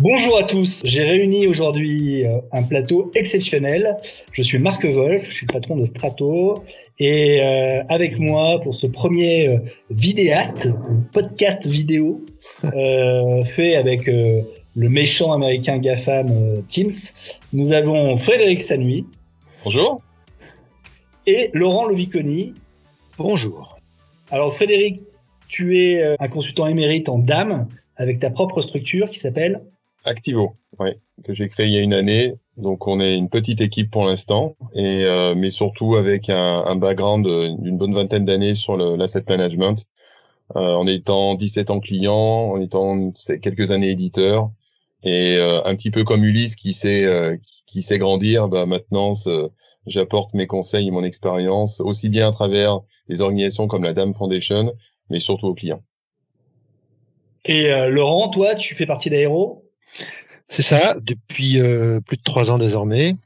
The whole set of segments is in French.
Bonjour à tous, j'ai réuni aujourd'hui euh, un plateau exceptionnel. Je suis Marc Wolf, je suis le patron de Strato et euh, avec moi pour ce premier euh, vidéaste, podcast vidéo fait avec le méchant américain GAFAM Teams, nous avons Frédéric Sanui. Bonjour. Et Laurent Loviconi. Bonjour. Alors Frédéric, tu es un consultant émérite en DAM avec ta propre structure qui s'appelle Activo, oui, que j'ai créé il y a une année. Donc on est une petite équipe pour l'instant, et euh, mais surtout avec un, un background d'une bonne vingtaine d'années sur l'asset management, euh, en étant 17 ans client, en étant quelques années éditeur, et euh, un petit peu comme Ulysse qui sait euh, qui, sait grandir, bah maintenant j'apporte mes conseils et mon expérience aussi bien à travers des organisations comme la Dame Foundation, mais surtout aux clients. Et Laurent, toi, tu fais partie d'Aéro? C'est ça, depuis euh, plus de trois ans désormais.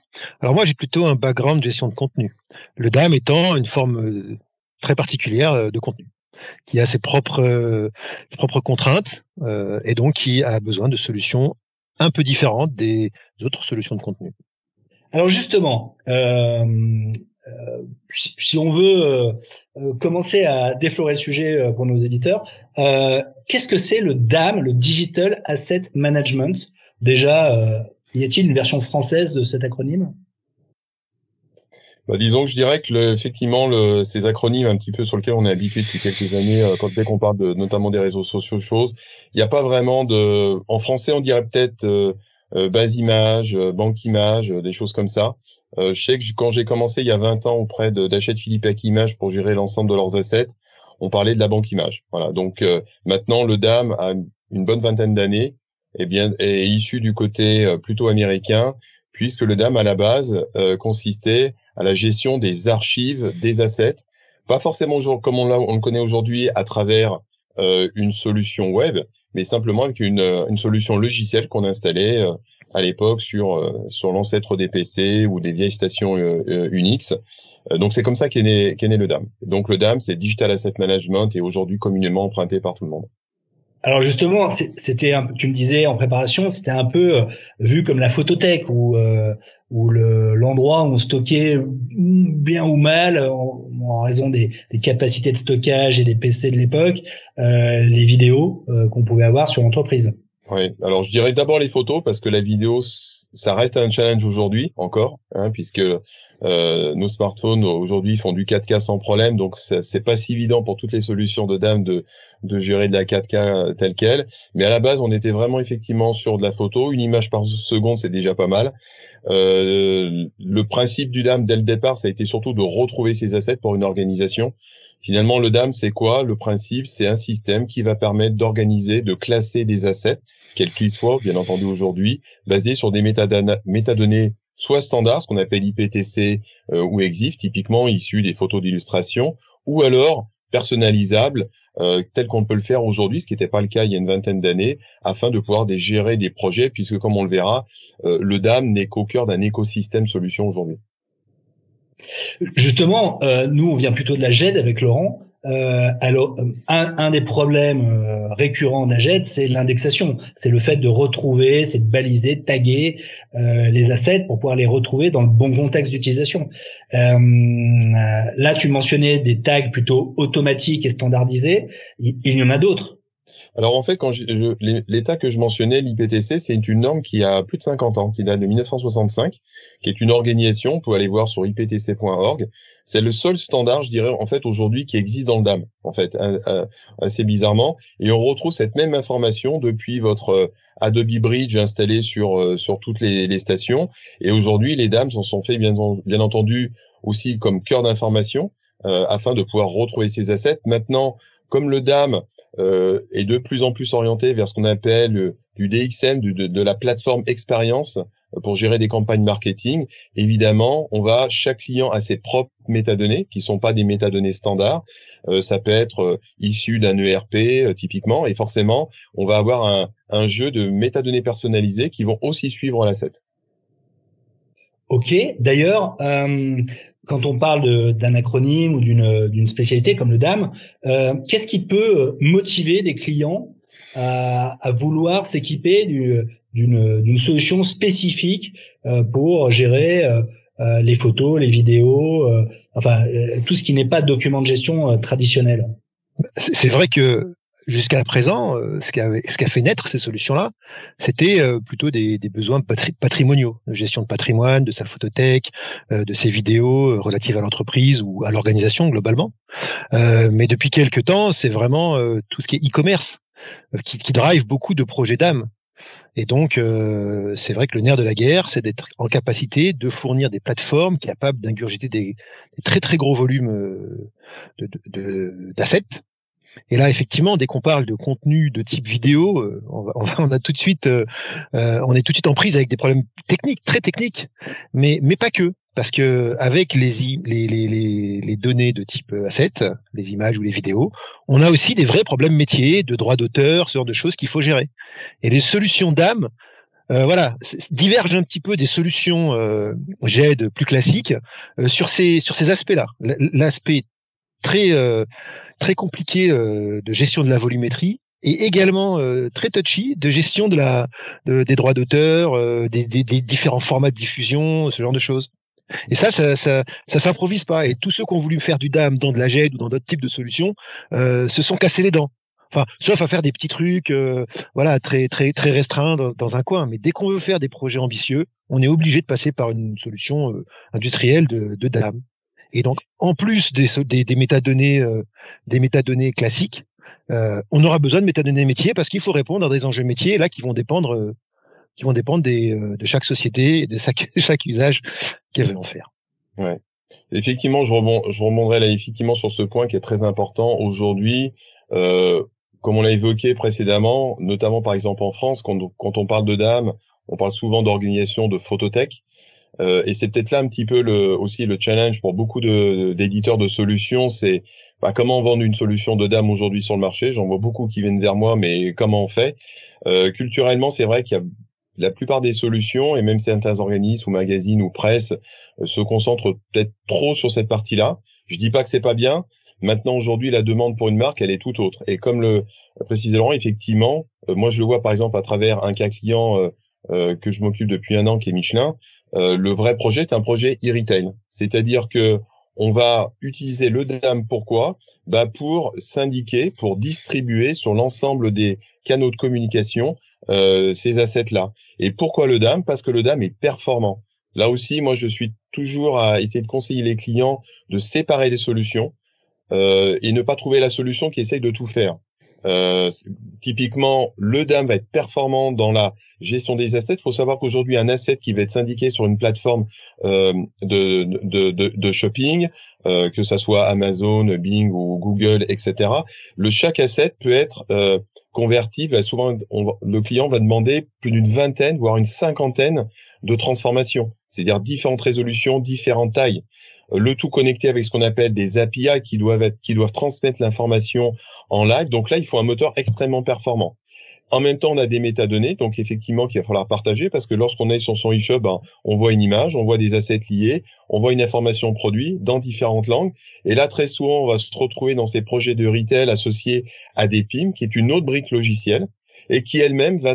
Alors moi, j'ai plutôt un background de gestion de contenu. Le DAM étant une forme euh, très particulière euh, de contenu, qui a ses propres, ses propres contraintes et donc qui a besoin de solutions un peu différentes des autres solutions de contenu. Alors justement, euh, si on veut commencer à déflorer le sujet pour nos éditeurs, qu'est-ce que c'est le DAM, le Digital Asset Management? Déjà, euh, y a-t-il une version française de cet acronyme? Bah, disons que je dirais que effectivement ces acronymes un petit peu sur lesquels on est habitué depuis quelques années, euh, quand dès qu'on parle de, notamment des réseaux sociaux, choses, il n'y a pas vraiment de. En français, on dirait peut-être euh base image, banque image, des choses comme ça. je sais que quand j'ai commencé il y a 20 ans auprès d'Achète Philippe Image pour gérer l'ensemble de leurs assets, on parlait de la banque image. Voilà. Donc maintenant le DAM a une bonne vingtaine d'années eh bien, est issu du côté euh, plutôt américain, puisque le DAM à la base euh, consistait à la gestion des archives des assets, pas forcément comme on, on le connaît aujourd'hui à travers euh, une solution web, mais simplement avec une, une solution logicielle qu'on installait à l'époque sur sur l'ancêtre des PC ou des vieilles stations Unix. donc c'est comme ça qu'est né qu'est né le DAM. Donc le DAM c'est Digital Asset Management et aujourd'hui communément emprunté par tout le monde. Alors justement, c'était tu me disais en préparation, c'était un peu euh, vu comme la photothèque ou euh, ou l'endroit où on stockait bien ou mal en, raison des, des, capacités de stockage et des PC de l'époque, euh, les vidéos euh, qu'on pouvait avoir sur l'entreprise. Oui, alors je dirais d'abord les photos parce que la vidéo ça reste un challenge aujourd'hui encore, hein, puisque euh, nos smartphones aujourd'hui font du 4K sans problème, donc c'est pas si évident pour toutes les solutions de dame de, de gérer de la 4K telle quelle. Mais à la base, on était vraiment effectivement sur de la photo, une image par seconde, c'est déjà pas mal. Euh, le principe du DAM dès le départ, ça a été surtout de retrouver ses assets pour une organisation. Finalement, le DAM, c'est quoi? Le principe, c'est un système qui va permettre d'organiser, de classer des assets, quels qu'ils soient, bien entendu aujourd'hui, basés sur des métadonnées soit standard, ce qu'on appelle IPTC euh, ou EXIF, typiquement issus des photos d'illustration, ou alors personnalisable, euh, tel qu'on peut le faire aujourd'hui, ce qui n'était pas le cas il y a une vingtaine d'années, afin de pouvoir gérer des projets, puisque comme on le verra, euh, le DAM n'est qu'au cœur d'un écosystème solution aujourd'hui. Justement, nous, on vient plutôt de la GED avec Laurent. Euh, alors, un, des problèmes euh, récurrents d'Aged, c'est l'indexation. C'est le fait de retrouver, c'est de baliser, de taguer euh, les assets pour pouvoir les retrouver dans le bon contexte d'utilisation. Là, tu mentionnais des tags plutôt automatiques et standardisés. Il, y en a d'autres. Alors en fait, quand l'état que je mentionnais, l'IPTC, c'est une norme qui a plus de 50 ans, qui date de 1965, qui est une organisation, vous pouvez aller voir sur iptc.org. C'est le seul standard, je dirais, en fait, aujourd'hui, qui existe dans le DAM, en fait, assez bizarrement. Et on retrouve cette même information depuis votre euh, Adobe Bridge installé sur euh, sur toutes les, les stations. Et aujourd'hui, les DAM s'en sont fait bien, bien entendu aussi comme cœur d'information euh, afin de pouvoir retrouver ces assets. Maintenant, comme le DAM euh, est de plus en plus orienté vers ce qu'on appelle euh, du DXM, de, de, la plateforme expérience euh, pour gérer des campagnes marketing. Évidemment, on va chaque client a ses propres métadonnées qui sont pas des métadonnées standards. Euh, ça peut être euh, issu d'un ERP typiquement, et forcément, on va avoir un, jeu de métadonnées personnalisées qui vont aussi suivre l'asset. Ok. D'ailleurs, quand on parle d'un acronyme ou d'une spécialité comme le DAM, euh, qu'est-ce qui peut motiver des clients à, vouloir s'équiper d'une d'une solution spécifique pour gérer les photos, les vidéos, enfin tout ce qui n'est pas document de gestion traditionnel. C'est vrai que jusqu'à présent, euh, ce qui a, ce fait naître ces solutions-là, c'était euh, plutôt des, des besoins patrimoniaux, de gestion de patrimoine, de sa photothèque, euh, de ses vidéos relatives à l'entreprise ou à l'organisation globalement. mais depuis quelques temps, c'est vraiment tout ce qui est e-commerce qui, qui drive beaucoup de projets d'âme. Et donc, c'est vrai que le nerf de la guerre, c'est d'être en capacité de fournir des plateformes capables d'ingurgiter des, très très gros volumes d'assets de, et là, effectivement, dès qu'on parle de contenu de type vidéo, euh, on, a tout de suite, euh, euh, on est tout de suite en prise avec des problèmes techniques, très techniques, mais mais pas que, parce que avec les données de type asset, les images ou les vidéos, on a aussi des vrais problèmes métiers, de droits d'auteur, ce genre de choses qu'il faut gérer. Et les solutions d'âme, voilà, divergent un petit peu des solutions euh, GED plus classiques sur ces aspects-là. L'aspect très très compliqué euh, de gestion de la volumétrie et également euh, très touchy de gestion des droits d'auteur, euh, des, différents formats de diffusion, ce genre de choses. Et ça, ça, ça, ça s'improvise pas. Et tous ceux qui ont voulu faire du DAM dans de la GED ou dans d'autres types de solutions se sont cassés les dents. Enfin, sauf à faire des petits trucs, voilà, très très très restreints dans, un coin. Mais dès qu'on veut faire des projets ambitieux, on est obligé de passer par une solution industrielle de, de DAM. Et donc, en plus des, des, des métadonnées, euh, des métadonnées classiques, euh, on aura besoin de métadonnées métiers parce qu'il faut répondre à des enjeux métiers là qui vont dépendre, euh, qui vont dépendre des, de chaque société et de chaque, chaque usage qu'elle veut en faire. Ouais. Effectivement, je, rebond, je rebondrai là effectivement sur ce point qui est très important aujourd'hui. Euh, comme on l'a évoqué précédemment, notamment par exemple en France, quand, quand on parle de dames, on parle souvent d'organisation de photothèque. Euh, et c'est peut-être là un petit peu le, aussi le challenge pour beaucoup d'éditeurs de, solutions, c'est bah, comment vendre une solution de dame aujourd'hui sur le marché. J'en vois beaucoup qui viennent vers moi, mais comment on fait? Euh, Culturellement, c'est vrai qu'il y a la plupart des solutions, et même certains organismes ou magazines ou presse, euh, se concentrent peut-être trop sur cette partie-là. Je dis pas que c'est pas bien. Maintenant, aujourd'hui, la demande pour une marque, elle est tout autre. Et comme le précisait Laurent, effectivement, euh, moi, je le vois par exemple à travers un cas client que je m'occupe depuis un an, qui est Michelin. Euh, le vrai projet, c'est un projet e-retail. C'est-à-dire que on va utiliser le DAM pourquoi? Bah Pour syndiquer, pour distribuer sur l'ensemble des canaux de communication euh, ces assets-là. Et pourquoi le DAM Parce que le DAM est performant. Là aussi, moi, je suis toujours à essayer de conseiller les clients de séparer les solutions euh, et ne pas trouver la solution qui essaye de tout faire. Euh, typiquement, le DAM va être performant dans la gestion des assets. Il faut savoir qu'aujourd'hui, un asset qui va être syndiqué sur une plateforme euh, de, de, de, de, shopping, euh, que ça soit Amazon, Bing ou Google, etc., le chaque asset peut être euh, converti. souvent, le client va demander plus d'une vingtaine, voire une cinquantaine de transformations, c'est-à-dire différentes résolutions, différentes tailles le tout connecté avec ce qu'on appelle des API qui doivent être, qui doivent transmettre l'information en live. Donc là, il faut un moteur extrêmement performant. En même temps, on a des métadonnées, donc effectivement qu'il va falloir partager parce que lorsqu'on est sur son e-shop, ben, on voit une image, on voit des assets liés, on voit une information produit dans différentes langues. Et là, très souvent, on va se retrouver dans ces projets de retail associés à des PIM, qui est une autre brique logicielle et qui elle-même va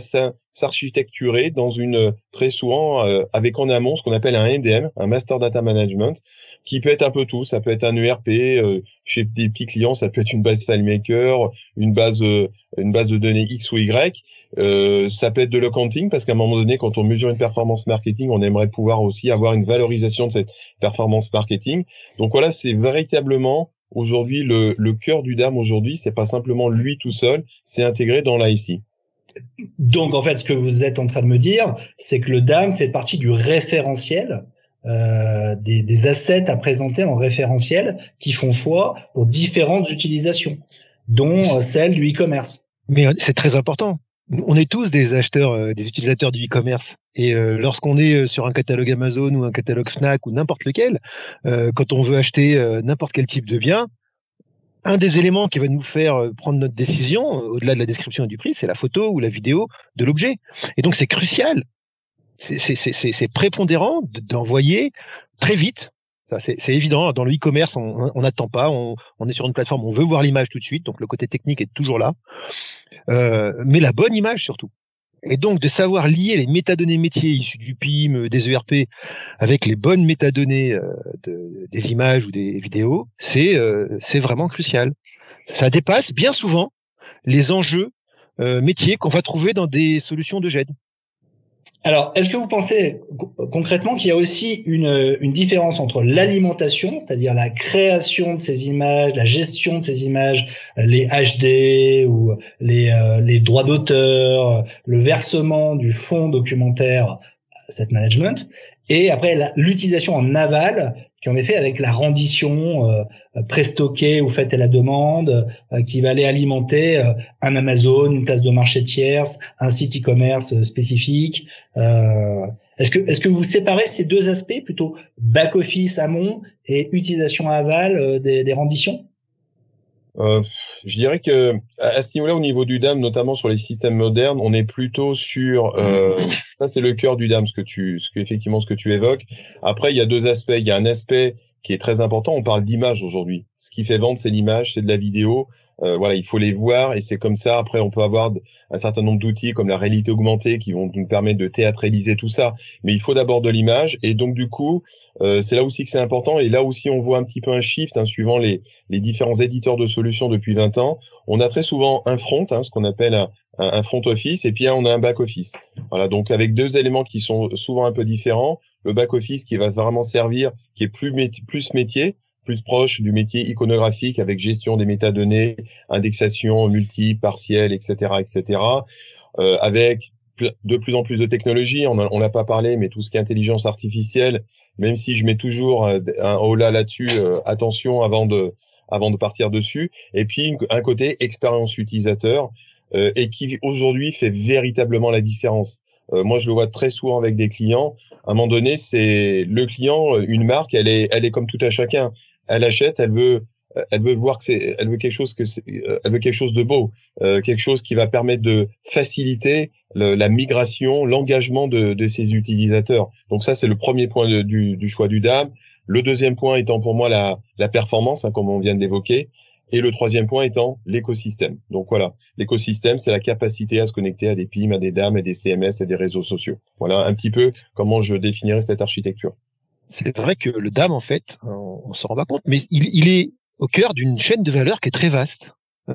s'architecturer dans une très souvent euh, avec en amont ce qu'on appelle un MDM, un Master Data Management, qui peut être un peu tout. Ça peut être un ERP euh, chez des petits clients, ça peut être une base FileMaker, une base euh, une base de données X ou Y. Euh, ça peut être de l'accounting parce qu'à un moment donné, quand on mesure une performance marketing, on aimerait pouvoir aussi avoir une valorisation de cette performance marketing. Donc voilà, c'est véritablement aujourd'hui le, le cœur du DAM aujourd'hui, c'est pas simplement lui tout seul, c'est intégré dans l'IC. Donc en fait, ce que vous êtes en train de me dire, c'est que le DAM fait partie du référentiel euh, des, assets à présenter en référentiel qui font foi pour différentes utilisations, dont euh, celle du e-commerce. Mais euh, c'est très important. On est tous des acheteurs, des utilisateurs du e-commerce. Et lorsqu'on est sur un catalogue Amazon ou un catalogue Fnac ou n'importe lequel, quand on veut acheter n'importe quel type de bien, un des éléments qui va nous faire prendre notre décision, au-delà de la description et du prix, c'est la photo ou la vidéo de l'objet. Et donc c'est crucial c'est prépondérant d'envoyer très vite. C'est évident. Dans le e-commerce, on n'attend pas. On, est sur une plateforme, on veut voir l'image tout de suite. Donc le côté technique est toujours là. Euh, mais la bonne image surtout. Et donc de savoir lier les métadonnées métiers issues du PIM, des ERP, avec les bonnes métadonnées de, des images ou des vidéos, c'est c'est vraiment crucial. Ça dépasse bien souvent les enjeux métiers qu'on va trouver dans des solutions de GED. Alors, est-ce que vous pensez concrètement qu'il y a aussi une, une différence entre l'alimentation, c'est-à-dire la création de ces images, la gestion de ces images, les HD ou les, euh, les droits d'auteur, le versement du fonds documentaire set management, et après l'utilisation en aval qui en effet avec la rendition euh, préstockée ou faite à la demande, euh, qui va aller alimenter euh, un Amazon, une place de marché tierce, un site e-commerce spécifique. Euh, est-ce que est-ce que vous séparez ces deux aspects plutôt back office amont et utilisation aval des, des renditions? Euh, je dirais que à ce niveau-là, au niveau du DAM, notamment sur les systèmes modernes, on est plutôt sur euh, ça, c'est le cœur du DAM, ce que tu, ce que effectivement ce que tu évoques. Après, il y a deux aspects. Il y a un aspect qui est très important. On parle d'image aujourd'hui. Ce qui fait vendre, c'est l'image, c'est de la vidéo. Euh, voilà, il faut les voir et c'est comme ça. Après, on peut avoir un certain nombre d'outils comme la réalité augmentée qui vont nous permettre de théâtraliser tout ça. Mais il faut d'abord de l'image et donc du coup, euh, c'est là aussi que c'est important et là aussi on voit un petit peu un shift hein, suivant les, les différents éditeurs de solutions depuis 20 ans. On a très souvent un front, hein, ce qu'on appelle un, un, front office et puis on a un back office. Voilà, donc avec deux éléments qui sont souvent un peu différents. Le back office qui va vraiment servir, qui est plus, plus métier, plus proche du métier iconographique avec gestion des métadonnées, indexation multiple, partielle, etc., etc. Euh, avec de plus en plus de technologies, on n'a pas parlé, mais tout ce qui est intelligence artificielle, même si je mets toujours un, haut là là-dessus, euh, attention avant de avant de partir dessus. Et puis un côté expérience utilisateur euh, et qui aujourd'hui fait véritablement la différence. Euh, moi, je le vois très souvent avec des clients. À un moment donné, c'est le client, une marque, elle est, elle est comme tout à chacun elle achète, elle veut, elle veut voir que c'est, elle veut quelque chose que c'est, elle veut quelque chose de beau, euh, quelque chose qui va permettre de faciliter la migration, l'engagement de, de, ses utilisateurs. Donc ça, c'est le premier point du, du, choix du DAM. Le deuxième point étant pour moi la, la performance, hein, comme on vient d'évoquer. Et le troisième point étant l'écosystème. Donc voilà, l'écosystème, c'est la capacité à se connecter à des PIM, à des DAM, à des CMS, à des réseaux sociaux. Voilà un petit peu comment je définirais cette architecture c'est vrai que le DAM, en fait, on, on s'en rend pas compte, mais il, est au cœur d'une chaîne de valeur qui est très vaste.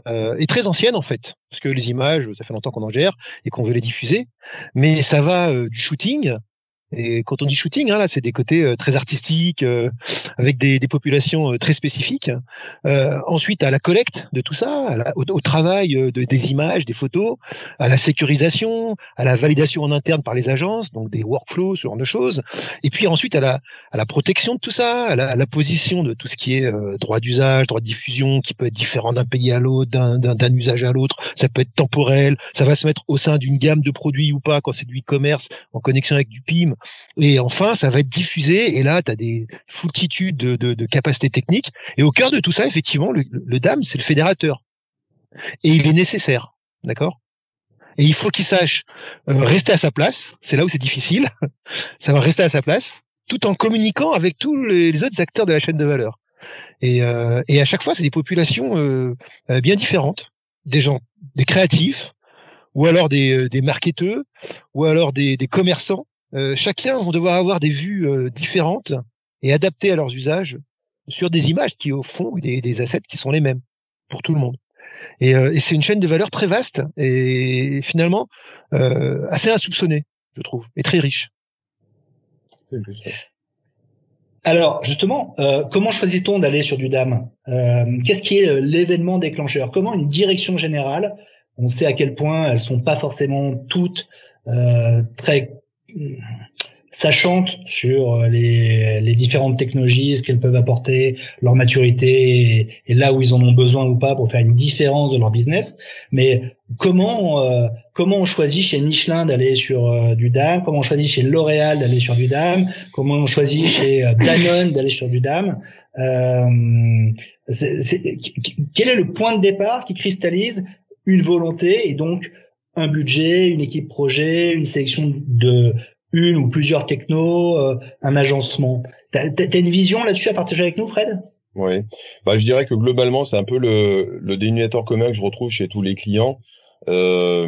Euh, et très ancienne en fait, parce que les images, ça fait longtemps qu'on en gère et qu'on veut les diffuser, mais ça va euh, du shooting et quand on dit shooting, hein, là, c'est des côtés euh, très artistiques, euh, avec des, des populations euh, très spécifiques. ensuite, à la collecte de tout ça, au, travail de, des images, des photos, à la sécurisation, à la validation en interne par les agences, donc des workflows, ce genre de choses. Et puis ensuite, à la, à la protection de tout ça, à la, à la position de tout ce qui est droit d'usage, droit de diffusion, qui peut être différent d'un pays à l'autre, d'un usage à l'autre. Ça peut être temporel, ça va se mettre au sein d'une gamme de produits ou pas quand c'est du e-commerce en connexion avec du PIM. Et enfin, ça va être diffusé. Et là, tu as des foultitudes de, de, de, capacités techniques. Et au cœur de tout ça, effectivement, le, le DAM, c'est le fédérateur. Et il est nécessaire. D'accord? Et il faut qu'il sache euh, rester à sa place. C'est là où c'est difficile. ça va rester à sa place, tout en communiquant avec tous les, autres acteurs de la chaîne de valeur. Et, euh, à chaque fois, c'est des populations euh, bien différentes. Des gens, des créatifs, ou alors des, des marketeurs, ou alors des commerçants, euh, chacun vont devoir avoir des vues euh, différentes et adaptées à leurs usages sur des images qui, au fond, des, des assets qui sont les mêmes pour tout le monde. Et, euh, et c'est une chaîne de valeur très vaste et finalement assez insoupçonnée, je trouve, et très riche. Alors justement, euh, comment choisit-on d'aller sur du DAM? Euh, Qu'est-ce qui est l'événement déclencheur? Comment une direction générale On sait à quel point elles sont pas forcément toutes euh, très sachante sur euh, les, les, différentes technologies, ce qu'elles peuvent apporter, leur maturité et, là où ils en ont besoin ou pas pour faire une différence de leur business. Mais comment euh, comment on choisit chez Michelin d'aller sur euh, du DAM Comment on choisit chez L'Oréal d'aller sur du DAM Comment on choisit chez Danone d'aller sur du DAM euh, Quel est le point de départ qui cristallise une volonté et donc un budget, une équipe projet, une sélection de une ou plusieurs technos, euh, un agencement. T'as as une vision là-dessus à partager avec nous, Fred? Oui, bah, je dirais que globalement, c'est un peu le, le dénominateur commun que je retrouve chez tous les clients. Euh,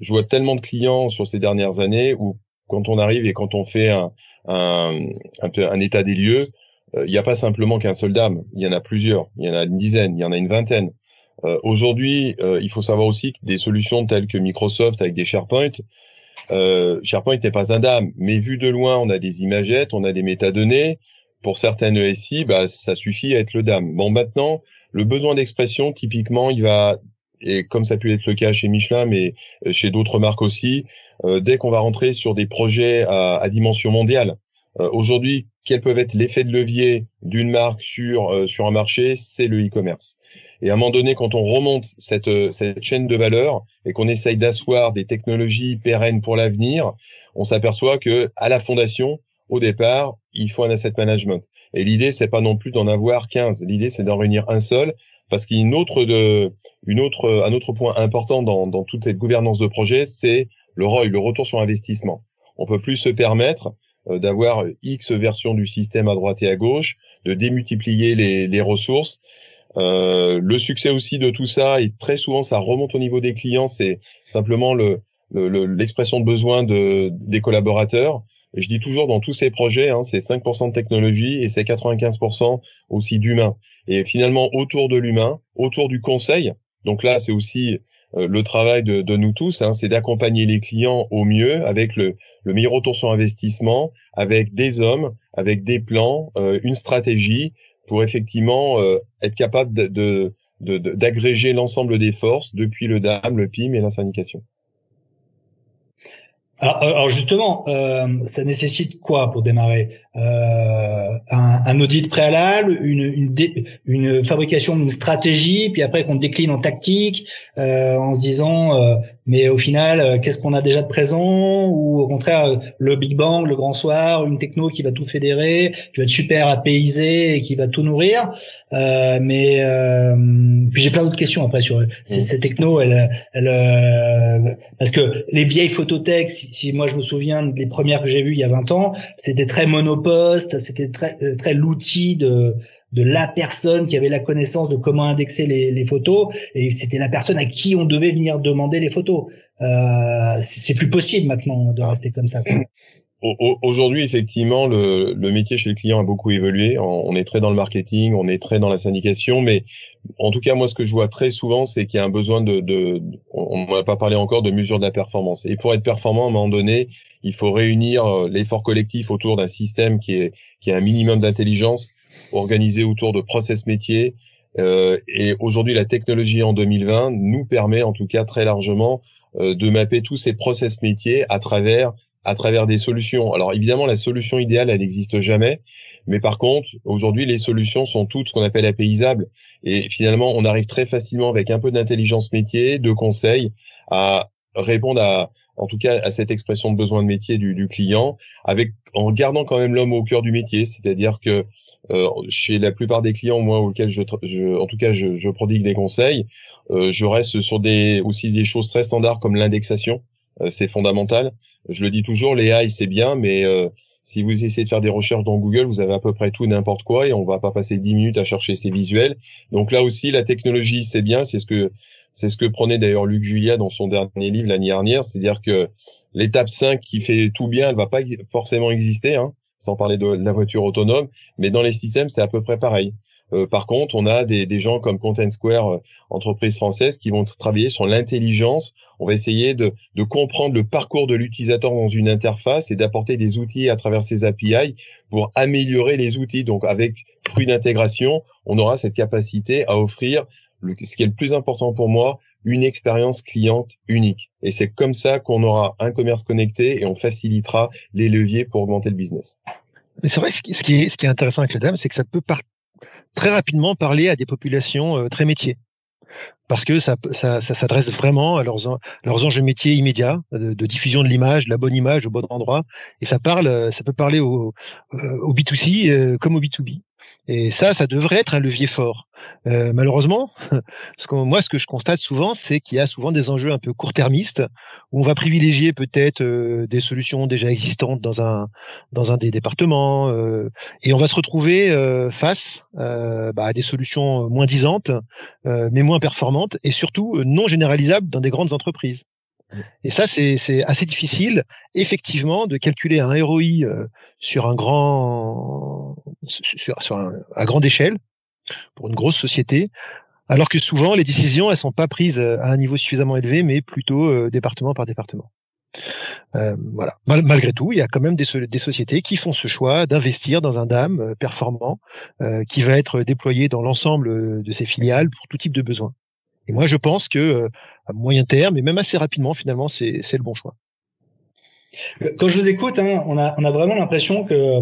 je vois tellement de clients sur ces dernières années où quand on arrive et quand on fait un, un, un, un état des lieux, euh, il n'y a pas simplement qu'un seul dame, il y en a plusieurs, il y en a une dizaine, il y en a une vingtaine. Euh, Aujourd'hui, euh, il faut savoir aussi que des solutions telles que Microsoft avec des SharePoint, euh, SharePoint n'est pas un dame, mais vu de loin, on a des imagettes, on a des métadonnées. Pour certaines ESI, bah, ça suffit à être le dame. Bon, maintenant, le besoin d'expression, typiquement, il va, et comme ça a pu être le cas chez Michelin, mais chez d'autres marques aussi, euh, dès qu'on va rentrer sur des projets à, à dimension mondiale. Euh, aujourd'hui, quels peuvent être l'effet de levier d'une marque sur, euh, sur un marché C'est le e-commerce. Et à un moment donné, quand on remonte cette, cette chaîne de valeur et qu'on essaye d'asseoir des technologies pérennes pour l'avenir, on s'aperçoit que à la fondation, au départ, il faut un asset management. Et l'idée, c'est pas non plus d'en avoir 15. L'idée, c'est d'en réunir un seul, parce qu'il y a une autre de, une autre, un autre point important dans, dans toute cette gouvernance de projet, c'est le ROI, le retour sur investissement. On peut plus se permettre euh, d'avoir X versions du système à droite et à gauche, de démultiplier les, ressources. Euh, le succès aussi de tout ça, et très souvent ça remonte au niveau des clients, c'est simplement le, l'expression de besoin de, des collaborateurs. Et je dis toujours dans tous ces projets, hein, c'est 5% de technologie et c'est 95% aussi d'humain. Et finalement, autour de l'humain, autour du conseil, donc là, c'est aussi euh, le travail de, nous tous, hein, c'est d'accompagner les clients au mieux avec le, le, meilleur retour sur investissement, avec des hommes, avec des plans, euh, une stratégie pour effectivement euh, être capable d'agréger l'ensemble des forces depuis le DAM, le PIM et la syndication. Alors, justement, euh, ça nécessite quoi pour démarrer? Euh, un, un, audit préalable, une, une, une fabrication d'une stratégie, puis après qu'on décline en tactique, euh, en se disant, euh, mais au final, euh, qu'est-ce qu'on a déjà de présent, ou au contraire, le Big Bang, le grand soir, une techno qui va tout fédérer, qui va être super apaisé et qui va tout nourrir. Euh, mais puis j'ai plein d'autres questions après sur ces, ces technos, elle, elle, parce que les vieilles photothèques, si, si, moi je me souviens des premières que j'ai vues il y a 20 ans, c'était très monopole c'était très, euh, très l'outil de, de la personne qui avait la connaissance de comment indexer les, les photos et c'était la personne à qui on devait venir demander les photos. Euh, c'est plus possible maintenant de rester comme ça. Aujourd'hui, effectivement, le, le, métier chez le client a beaucoup évolué. On est très dans le marketing, on est très dans la syndication, mais en tout cas, moi, ce que je vois très souvent, c'est qu'il y a un besoin de, de on n'a pas parlé encore de mesure de la performance. Et pour être performant, à un moment donné, il faut réunir euh, l'effort collectif autour d'un système qui est qui a un minimum d'intelligence, organisé autour de process métiers. Euh, et aujourd'hui, la technologie en 2020 nous permet, en tout cas très largement, euh, de mapper tous ces process métiers à travers à travers des solutions. Alors évidemment, la solution idéale, elle n'existe jamais, mais par contre, aujourd'hui, les solutions sont toutes ce qu'on appelle apaisables, et finalement, on arrive très facilement avec un peu d'intelligence métier, de conseils, à répondre à, en tout cas, à cette expression de besoin de métier du, du client, avec en gardant quand même l'homme au cœur du métier, c'est-à-dire que euh, chez la plupart des clients, moi, auxquels je, je en tout cas, je, je prodigue des conseils, euh, je reste sur des aussi des choses très standards comme l'indexation, c'est fondamental. Je le dis toujours, les AI c'est bien, mais euh, si vous essayez de faire des recherches dans Google, vous avez à peu près tout n'importe quoi et on va pas passer 10 minutes à chercher ces visuels. Donc là aussi, la technologie c'est bien, c'est ce que c'est ce que prenait d'ailleurs Luc Julia dans son dernier livre l'année dernière, c'est-à-dire que l'étape 5 qui fait tout bien, elle va pas forcément exister, hein, sans parler de la voiture autonome, mais dans les systèmes c'est à peu près pareil. Euh, par contre, on a des, des gens comme Content Square, euh, entreprise française, qui vont travailler sur l'intelligence. On va essayer de, de, comprendre le parcours de l'utilisateur dans une interface et d'apporter des outils à travers ces API pour améliorer les outils. Donc, avec fruit d'intégration, on aura cette capacité à offrir le, ce qui est le plus important pour moi, une expérience cliente unique. Et c'est comme ça qu'on aura un commerce connecté et on facilitera les leviers pour augmenter le business. Mais c'est vrai, ce qui, est, ce qui est intéressant avec la dame, c'est que ça peut partir très rapidement parler à des populations euh, très métiers parce que ça, s'adresse vraiment à leurs, enjeux métiers immédiats de, de diffusion de l'image, de la bonne image au bon endroit, et ça parle, ça peut parler au, euh, au B2C comme au B2B. Et ça, ça devrait être un levier fort. Euh, malheureusement, ce que, moi, ce que je constate souvent, c'est qu'il y a souvent des enjeux un peu court-termistes où on va privilégier peut-être euh, des solutions déjà existantes dans un dans un des départements euh, et on va se retrouver face bah, à des solutions moins disantes, mais moins performantes et surtout non généralisables dans des grandes entreprises. Et ça, c'est assez difficile, effectivement, de calculer un ROI euh, sur un grand, sur, un, à grande échelle pour une grosse société, alors que souvent les décisions elles sont pas prises euh, à un niveau suffisamment élevé, mais plutôt euh, département par département. Voilà. malgré tout, il y a quand même des, des sociétés qui font ce choix d'investir dans un DAM performant qui va être déployé dans l'ensemble de ses filiales pour tout type de besoin. Et moi, je pense que à moyen terme, et même assez rapidement, finalement, c'est le bon choix. Quand je vous écoute, hein, on, a, on a vraiment l'impression que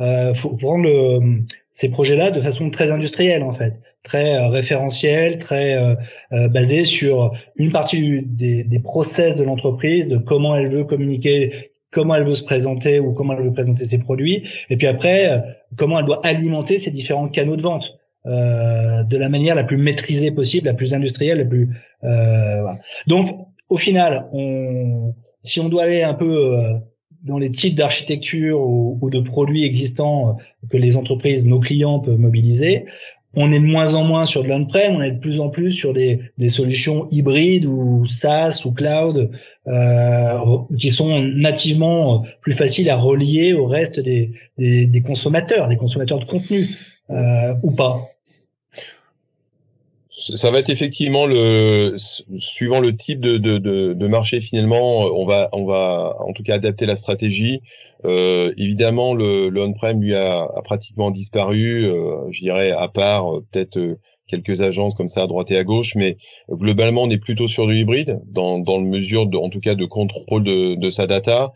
euh, faut prendre le, ces projets-là de façon très industrielle en fait, très euh, référentielle, très euh, euh, basée sur une partie des, des process de l'entreprise, de comment elle veut communiquer, comment elle veut se présenter ou comment elle veut présenter ses produits, et puis après euh, comment elle doit alimenter ses différents canaux de vente. De la manière la plus maîtrisée possible, la plus industrielle, la plus voilà. donc au final, on, si on doit aller un peu euh, dans les types d'architecture ou, de produits existants euh, que les entreprises, nos clients peuvent mobiliser, on est de moins en moins sur de l'on-prem, on est de plus en plus sur des, des solutions hybrides ou SaaS ou cloud euh, qui sont nativement plus faciles à relier au reste des, des, des consommateurs, des consommateurs de contenu euh, ou pas ça va être effectivement le suivant le type de, de, de, marché finalement, on va on va en tout cas adapter la stratégie. Euh, évidemment, le, le on-prem lui a, a, pratiquement disparu, euh, je dirais à part euh, peut-être euh, quelques agences comme ça à droite et à gauche, mais globalement on est plutôt sur du hybride dans dans le mesure de, en tout cas de contrôle de, de sa data.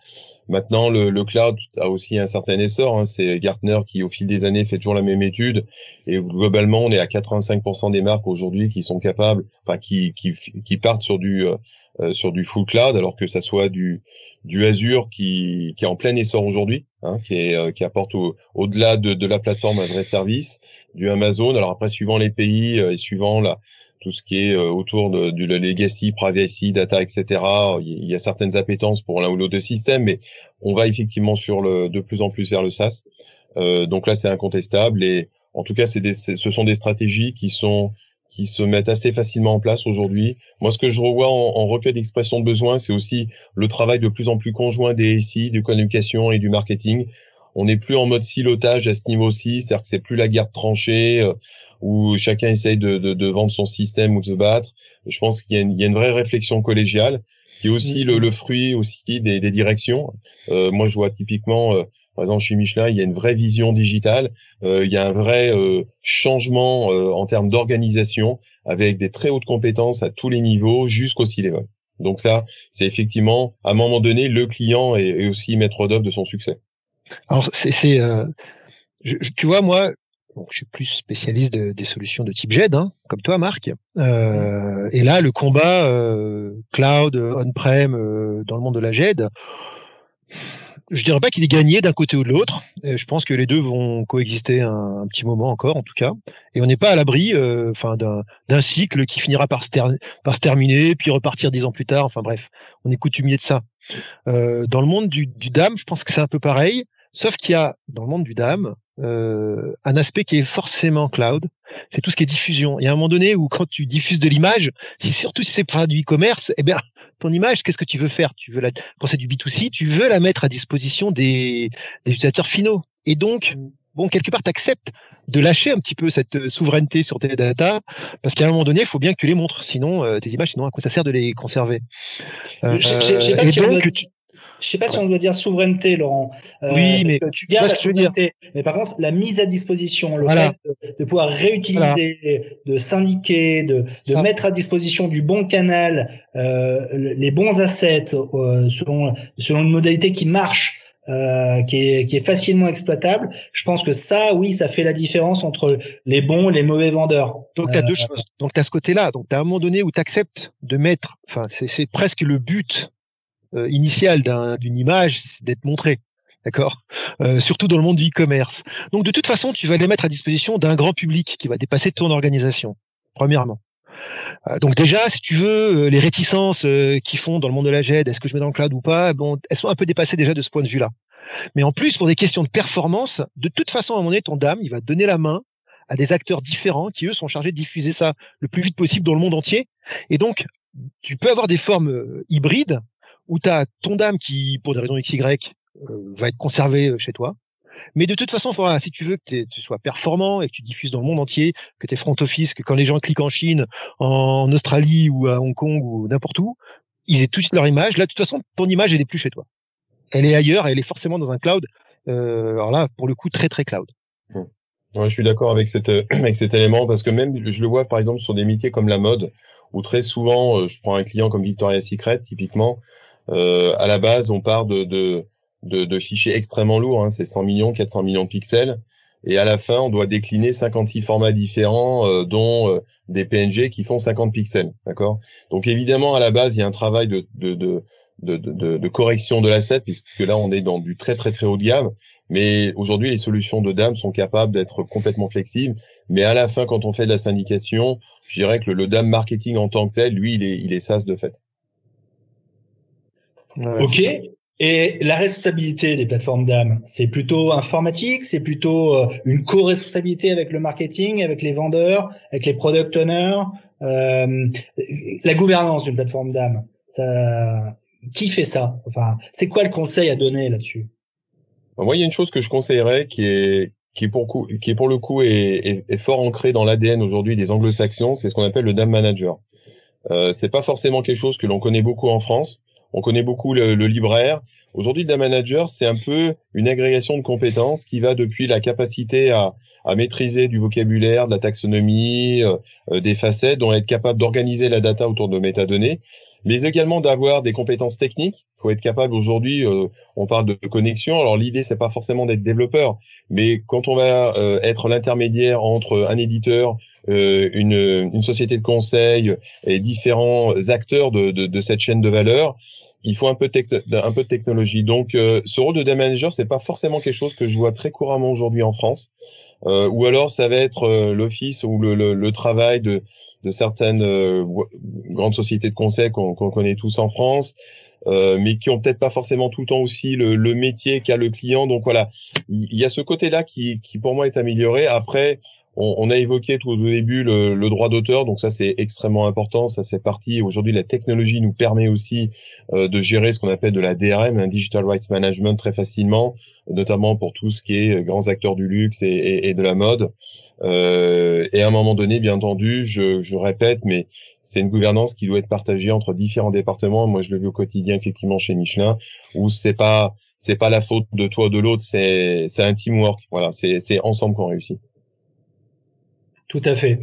Maintenant, le, le, cloud a aussi un certain essor. Hein. C'est Gartner qui, au fil des années, fait toujours la même étude. Et globalement, on est à 85% des marques aujourd'hui qui sont capables, enfin, qui, qui, qui partent sur du euh, euh, sur du full cloud, alors que ça soit du du Azure qui, qui est en plein essor aujourd'hui, hein, qui, est, euh, qui apporte au-delà de, de la plateforme un vrai service, du Amazon. Alors après, suivant les pays et suivant la, tout ce qui est euh, autour de, du legacy, privacy, data, etc. Il y a certaines appétences pour l'un ou l'autre système, mais on va effectivement sur le, de plus en plus vers le SaaS. Euh, donc là, c'est incontestable. Et en tout cas, des, ce sont des stratégies qui sont qui se mettent assez facilement en place aujourd'hui. Moi, ce que je revois en, en recueil d'expression de besoins, c'est aussi le travail de plus en plus conjoint des SI, de communication et du marketing. On n'est plus en mode silotage à ce niveau-ci, c'est-à-dire que c'est plus la guerre tranchée. Euh, où chacun essaye de, de, de, vendre son système ou de se battre. Je pense qu'il y, y, a une vraie réflexion collégiale qui est aussi le, le fruit aussi des, des directions. Euh, moi, je vois typiquement, euh, par exemple, chez Michelin, il y a une vraie vision digitale, euh, il y a un vrai euh, changement euh, en termes d'organisation avec des très hautes compétences à tous les niveaux jusqu'au C-level. Donc là, c'est effectivement, à un moment donné, le client est, est aussi maître d'œuvre de son succès. Alors, c'est, tu vois, moi, je suis plus spécialiste des solutions de type GED, hein, comme toi, Marc. Euh, et là, le combat euh, cloud, on-prem, euh, dans le monde de la GED, je dirais pas qu'il est gagné d'un côté ou de l'autre. Je pense que les deux vont coexister un, petit moment encore, en tout cas. Et on n'est pas à l'abri, enfin, d'un cycle qui finira par se, par se terminer, puis repartir dix ans plus tard. Enfin bref, on est coutumier de ça. dans le monde du, du DAM, je pense que c'est un peu pareil. Sauf qu'il y a dans le monde du DAM euh, un aspect qui est forcément cloud, c'est tout ce qui est diffusion. Il y a un moment donné où quand tu diffuses de l'image, si surtout si c'est pour du e-commerce, eh bien ton image, qu'est-ce que tu veux faire? Tu veux la quand c'est du B2C, tu veux la mettre à disposition des, des utilisateurs finaux. Et donc bon, quelque part, tu acceptes de lâcher un petit peu cette euh, souveraineté sur tes data, parce qu'à un moment donné, il faut bien que tu les montres, sinon euh, tes images, sinon à quoi ça sert de les conserver? Euh, donc, tu, je sais pas si on doit dire souveraineté, Laurent. Euh, oui, mais tu gardes la souveraineté. Mais par contre, la mise à disposition, le fait de, pouvoir réutiliser, de syndiquer, de, de mettre à disposition du bon canal, euh, les bons assets euh, selon selon une modalité qui marche. Euh, qui, est, qui est facilement exploitable. Je pense que ça, oui, ça fait la différence entre les bons et les mauvais vendeurs. Donc, tu as deux euh, choses. Donc, tu as ce côté-là. Donc, tu as un moment donné où tu acceptes de mettre, enfin, c'est presque le but euh, d'une image, d'être montré. D'accord euh, Surtout dans le monde du e-commerce. Donc de toute façon, tu vas les mettre à disposition d'un grand public qui va dépasser ton organisation, premièrement. Euh, donc déjà, si tu veux, les réticences qui font dans le monde de la GED, est-ce que je mets dans le cloud ou pas, bon, elles sont un peu dépassées déjà de ce point de vue-là. Mais en plus, pour des questions de performance, de toute façon, à un moment donné, ton dame, il va donner la main à des acteurs différents qui, eux, sont chargés de diffuser ça le plus vite possible dans le monde entier. Et donc, tu peux avoir des formes hybrides où tu as ton dame qui, pour des raisons XY, va être conservé chez toi. Mais de toute façon, si tu veux que tu sois performant et que tu diffuses dans le monde entier, que tu es front office, que quand les gens cliquent en Chine, en Australie ou à Hong Kong ou n'importe où, ils aient tous leur image. Là, de toute façon, ton image, elle est plus chez toi. Elle est ailleurs, elle est forcément dans un cloud. Euh, alors là, pour le coup, très très cloud. Ouais, je suis d'accord avec, cette, avec cet élément parce que même je le vois par exemple sur des métiers comme la mode, où très souvent, euh, je prends un client comme Victoria's Secret, typiquement, euh, à la base, on part de, de, de, de fichiers extrêmement lourds, hein, c'est 100 millions, 400 millions de pixels, et à la fin, on doit décliner 56 formats différents, euh, dont euh, des PNG qui font 50 pixels, d'accord? Donc évidemment, à la base, il y a un travail de, de, de de, de, de, correction de l'asset, puisque là on est dans du très très très haut de gamme. Mais aujourd'hui, les solutions de DAM sont capables d'être complètement flexibles. Mais à la fin, quand on fait de la syndication, je dirais que le, DAM marketing en tant que tel, lui, il est, il est de fait. Ok. Et la responsabilité des plateformes DAM, c'est plutôt informatique, c'est plutôt euh, une co-responsabilité avec le marketing, avec les vendeurs, avec les product owners. Euh, la gouvernance d'une plateforme DAM, ça, qui fait ça? Enfin, c'est quoi le conseil à donner là-dessus? Moi, il y a une chose que je conseillerais qui est qui est pour coup, qui est pour le coup est, est, fort ancré dans l'ADN aujourd'hui des Anglo-Saxons, c'est ce qu'on appelle le DAM manager. Euh, c'est pas forcément quelque chose que l'on connaît beaucoup en France. On connaît beaucoup le, le libraire. Aujourd'hui, le manager, c'est un peu une agrégation de compétences qui va depuis la capacité à, à maîtriser du vocabulaire, de la taxonomie, euh, euh, des facettes, dont être capable d'organiser la data autour de métadonnées, mais également d'avoir des compétences techniques. Il faut être capable aujourd'hui, euh, on parle de connexion. Alors l'idée, c'est pas forcément d'être développeur, mais quand on va euh, être l'intermédiaire entre un éditeur, euh, une, une, société de conseil et différents acteurs de, de, de cette chaîne de valeur, il faut un peu, un peu de technologie. Donc, ce rôle de data manager, c'est pas forcément quelque chose que je vois très couramment aujourd'hui en France. Euh, ou alors ça va être l'office ou le, le, le, travail de, de certaines euh, grandes sociétés de conseil qu'on connaît tous en France, euh, mais qui ont peut-être pas forcément tout le temps aussi le, le métier qu'a le client. Donc voilà, il y, a ce côté-là qui, qui pour moi est amélioré. Après, on, a évoqué tout au début le, le droit d'auteur, donc ça c'est extrêmement important, ça c'est parti. Aujourd'hui, la technologie nous permet aussi euh, de gérer ce qu'on appelle de la DRM, un Digital Rights Management, très facilement, notamment pour tout ce qui est euh, grands acteurs du luxe et, et, et de la mode. Euh, et à un moment donné, bien entendu, je, je répète, mais c'est une gouvernance qui doit être partagée entre différents départements. Moi, je le vis au quotidien effectivement chez Michelin, où c'est pas c'est pas la faute de toi ou de l'autre, c'est c'est un teamwork. Voilà, c'est c'est ensemble qu'on réussit. Tout à fait.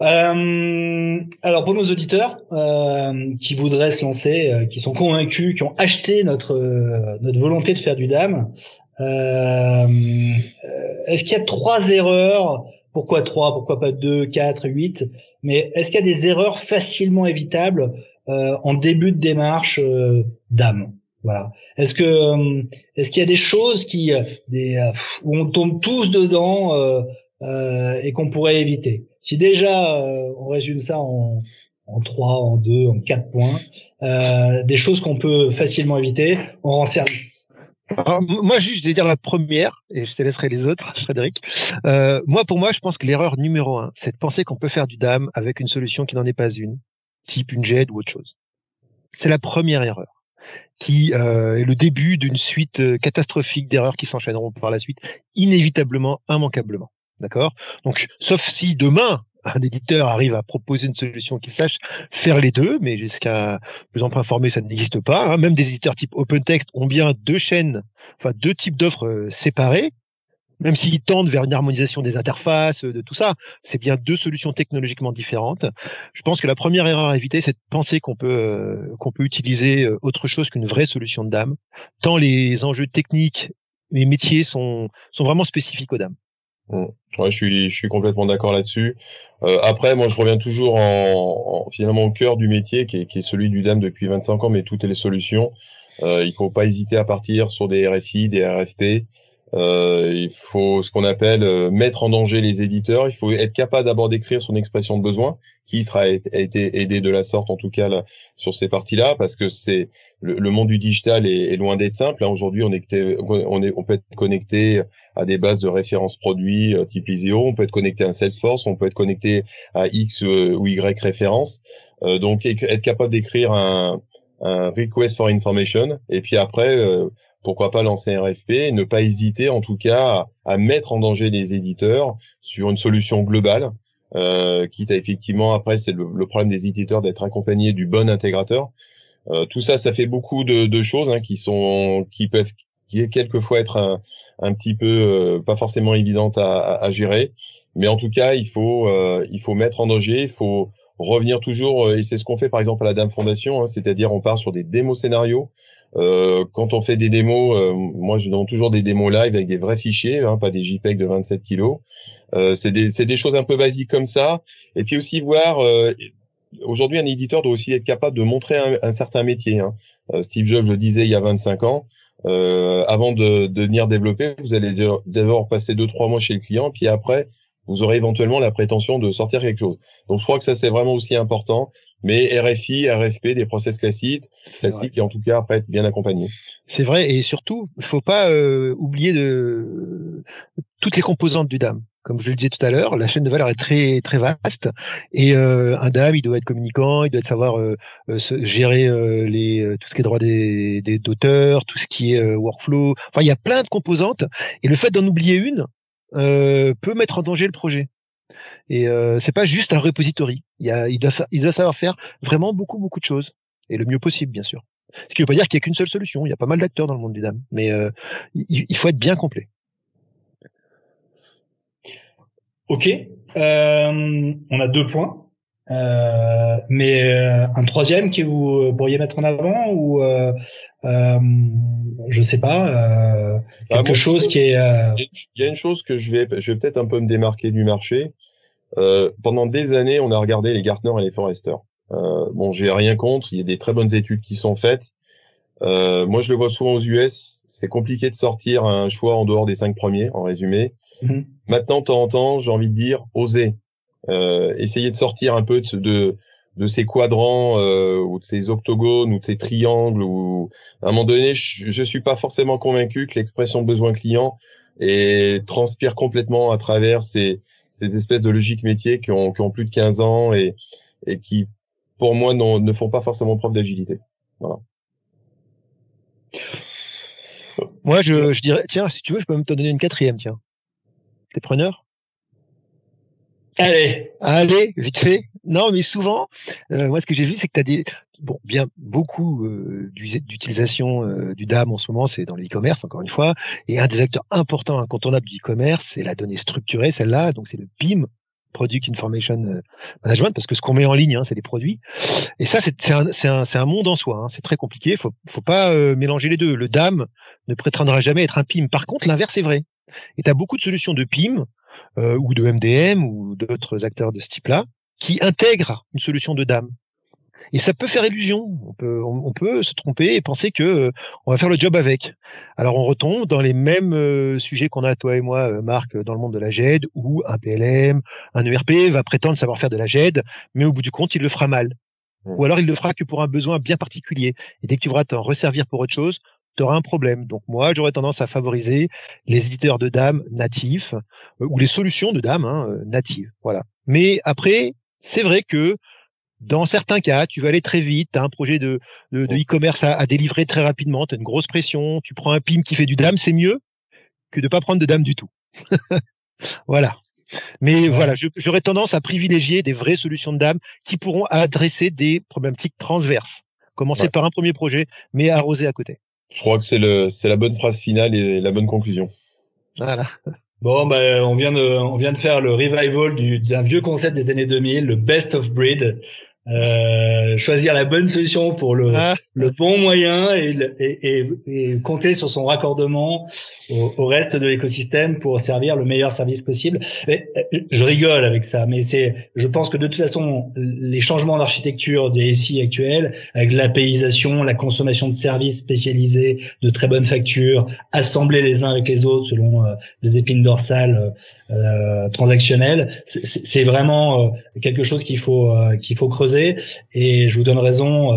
Euh, alors pour nos auditeurs euh, qui voudraient se lancer, euh, qui sont convaincus, qui ont acheté notre euh, notre volonté de faire du DAM, euh, est-ce qu'il y a trois erreurs? Pourquoi trois? Pourquoi pas deux, quatre, huit? Mais est-ce qu'il y a des erreurs facilement évitables en début de démarche DAM voilà. Est-ce que est-ce qu'il y a des choses qui des où on tombe tous dedans euh, et qu'on pourrait éviter. Si déjà euh, on résume ça en, en 3, en 2, en 4 points, euh, des choses qu'on peut facilement éviter, on rend service. moi, juste, je vais dire la première, et je te laisserai les autres, Frédéric. Euh, moi, pour moi, je pense que l'erreur numéro un, c'est de penser qu'on peut faire du DAM avec une solution qui n'en est pas une, type une JED ou autre chose. C'est la première erreur, qui euh, est le début d'une suite catastrophique d'erreurs qui s'enchaîneront par la suite, inévitablement, immanquablement. D'accord? Donc, sauf si demain, un éditeur arrive à proposer une solution qui sache faire les deux, mais jusqu'à plus en informé, ça n'existe pas. Hein. Même des éditeurs type OpenText ont bien deux chaînes, enfin deux types d'offres euh, séparées. Même s'ils tendent vers une harmonisation des interfaces, de tout ça, c'est bien deux solutions technologiquement différentes. Je pense que la première erreur à éviter, c'est de penser qu'on peut euh, qu'on peut utiliser euh, autre chose qu'une vraie solution de dame, tant les enjeux techniques, les métiers sont sont vraiment spécifiques aux dames. Mmh. Ouais, je suis, complètement d'accord là-dessus. Euh, après, moi, je reviens toujours en, en, finalement au cœur du métier, qui est, celui du DAM depuis 25 ans, mais toutes les solutions. Euh, il faut pas hésiter à partir sur des RFI, des RFP. Euh, il faut ce qu'on appelle euh, mettre en danger les éditeurs. Il faut être capable d'abord d'écrire son expression de besoin, qui a été aidé de la sorte en tout cas là, sur ces parties-là, parce que c'est le, monde du digital est, loin d'être simple. Hein. Aujourd'hui, on, est, on, est, on peut être connecté à des bases de références produits euh, type Iseo, on peut être connecté à un Salesforce, on peut être connecté à X euh, ou Y références. donc être capable d'écrire un, un request for information et puis après pourquoi pas lancer un RFP ne pas hésiter en tout cas à, mettre en danger les éditeurs sur une solution globale euh, quitte à effectivement après c'est le, problème des éditeurs d'être accompagnés du bon intégrateur. Euh, tout ça ça fait beaucoup de, de choses hein, qui sont qui peuvent qui quelquefois être un, un petit peu euh, pas forcément évidente à, à, gérer. Mais en tout cas il faut euh, il faut mettre en danger il faut revenir toujours euh, et c'est ce qu'on fait par exemple à la Dame Fondation hein, c'est-à-dire on part sur des démos scénarios euh, quand on fait des démos, euh, moi je donne toujours des démos live avec des vrais fichiers, hein, pas des JPEG de 27 kilos. Euh, c'est des, des, choses un peu basiques comme ça. Et puis aussi voir, euh, aujourd'hui un éditeur doit aussi être capable de montrer un, un certain métier. Hein. Euh, Steve Jobs le disait il y a 25 ans. avant de, de, venir développer, vous allez d'abord passer deux trois mois chez le client, puis après vous aurez éventuellement la prétention de sortir quelque chose. Donc je crois que ça c'est vraiment aussi important mais RFI, RFP, des process classiques, classiques et en tout cas après être bien accompagné. C'est vrai et surtout, il faut pas euh, oublier de toutes les composantes du DAM. Comme je le disais tout à l'heure, la chaîne de valeur est très très vaste et euh, un DAM, il doit être communicant, il doit savoir euh, gérer les tout ce qui est droit des d'auteur, tout ce qui est workflow. Enfin, il y a plein de composantes et le fait d'en oublier une peut mettre en danger le projet. Et euh, c'est pas juste un repository. Il, doit, savoir faire vraiment beaucoup, beaucoup de choses. Et le mieux possible, bien sûr. Ce qui veut pas dire qu'il n'y a qu'une seule solution. Il y a pas mal d'acteurs dans le monde du DAM. Mais euh, il, faut être bien complet. Ok. Euh, on a deux points. Euh, mais euh, un troisième que vous pourriez mettre en avant ou euh, euh je sais pas bah, quelque chose qui est il y a une chose que je vais je vais peut-être un peu me démarquer du marché pendant des années, on a regardé les Gartner et les Forrester. Bon, j'ai rien contre, il y a des très bonnes études qui sont faites. Moi, je le vois souvent aux US. C'est compliqué de sortir un choix en dehors des cinq premiers, en résumé. Mm-hmm. Maintenant, de temps en temps, j'ai envie de dire, osez. Euh, essayez de sortir un peu de, de, de ces quadrants euh, ou de ces octogones ou de ces triangles. Ou à un moment donné, je, je suis pas forcément convaincu que l'expression besoin client et transpire complètement à travers ces ces espèces de logiques métiers qui ont, qui ont plus de 15 ans et, et qui, pour moi, ne font pas forcément preuve d'agilité. Voilà. Moi, je, je, dirais, tiens, si tu veux, je peux même te donner une quatrième, tiens. T'es preneur? Allez. Allez, vite fait. Non, mais souvent, euh, moi, ce que j'ai vu, c'est que tu as des, bon, bien beaucoup euh, d'utilisation euh, du DAM en ce moment, c'est dans l'e-commerce, encore une fois. Et un des acteurs importants, incontournables du e-commerce, c'est la donnée structurée, celle-là. Donc, c'est le PIM, Product Information euh, Management, parce que ce qu'on met en ligne, hein, c'est des produits. Et ça, c'est un, un, un, monde en soi. Hein. C'est très compliqué. Faut, faut pas mélanger les deux. Le DAM ne prétendra jamais être un PIM. Par contre, l'inverse est vrai. Et tu as beaucoup de solutions de PIM ou de MDM ou d'autres acteurs de ce type-là qui intègrent une solution de DAM. Et ça peut faire illusion. On peut, on, peut se tromper et penser que euh, on va faire le job avec. Alors on retombe dans les mêmes euh, sujets qu'on a toi et moi, euh, Marc, dans le monde de la GED, où un PLM, un ERP va prétendre savoir faire de la GED, mais au bout du compte, il le fera mal. Mmh. Ou alors il le fera que pour un besoin bien particulier. Et dès que tu voudras t'en resservir pour autre chose, tu auras un problème. Donc moi, j'aurais tendance à favoriser les éditeurs de dames natifs ou les solutions de dames hein, natives. Voilà. Mais après, c'est vrai que dans certains cas, tu vas aller très vite, tu as un projet de, de, e-commerce à, délivrer très rapidement, tu as une grosse pression, tu prends un PIM qui fait du DAM, c'est mieux que de pas prendre de DAM du tout. voilà. Mais voilà, j'aurais tendance à privilégier des vraies solutions de DAM qui pourront adresser des problématiques transverses. Commencer par un premier projet, mais arroser à côté. Je crois que c'est le c'est la bonne phrase finale et la bonne conclusion. Voilà. Bon, ben, on vient de, on vient de faire le revival d'un vieux concept des années 2000, le best of breed. Euh, choisir la bonne solution pour le, ah. le bon moyen et, et, et, compter sur son raccordement au, au reste de l'écosystème pour servir le meilleur service possible. Et, je rigole avec ça, mais c'est, je pense que de toute façon, les changements d'architecture des SI actuels, avec l'APIsation, la consommation de services spécialisés de très bonne facture, assemblés les uns avec les autres selon euh, des épines dorsales euh, transactionnelles, c'est vraiment euh, quelque chose qu'il faut qu'il faut creuser et je vous donne raison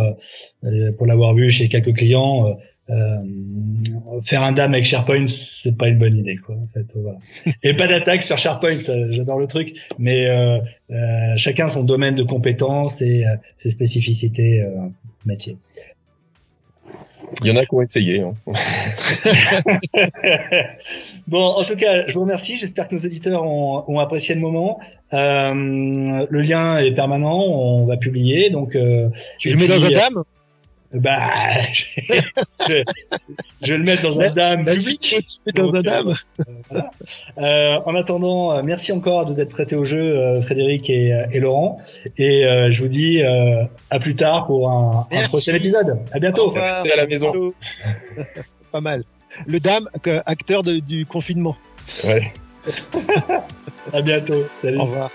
euh, pour l'avoir vu chez quelques clients. Euh, euh, faire un dame avec SharePoint, c'est pas une bonne idée, quoi. En fait, voilà. Et pas d'attaque sur SharePoint, euh, j'adore le truc, mais euh, euh, chacun son domaine de compétences et ses spécificités métiers. Il y en a qui ont essayé. Hein. bon, en tout cas, je vous remercie. J'espère que nos éditeurs ont, ont apprécié le moment. Euh, le lien est permanent. On va publier. Donc, euh, tu le mets dans un dame? Bah, je, je, vais le mettre dans un dame public. dans un dame. Euh, euh, en attendant, euh, merci encore de vous être prêtés au jeu, euh, Frédéric et, et, Laurent. Et je vous dis à plus tard pour un, un prochain épisode. À bientôt. Restez à la maison. Pas mal. Le dame, acteur de, du confinement. Ouais. à bientôt. Salut. Au revoir.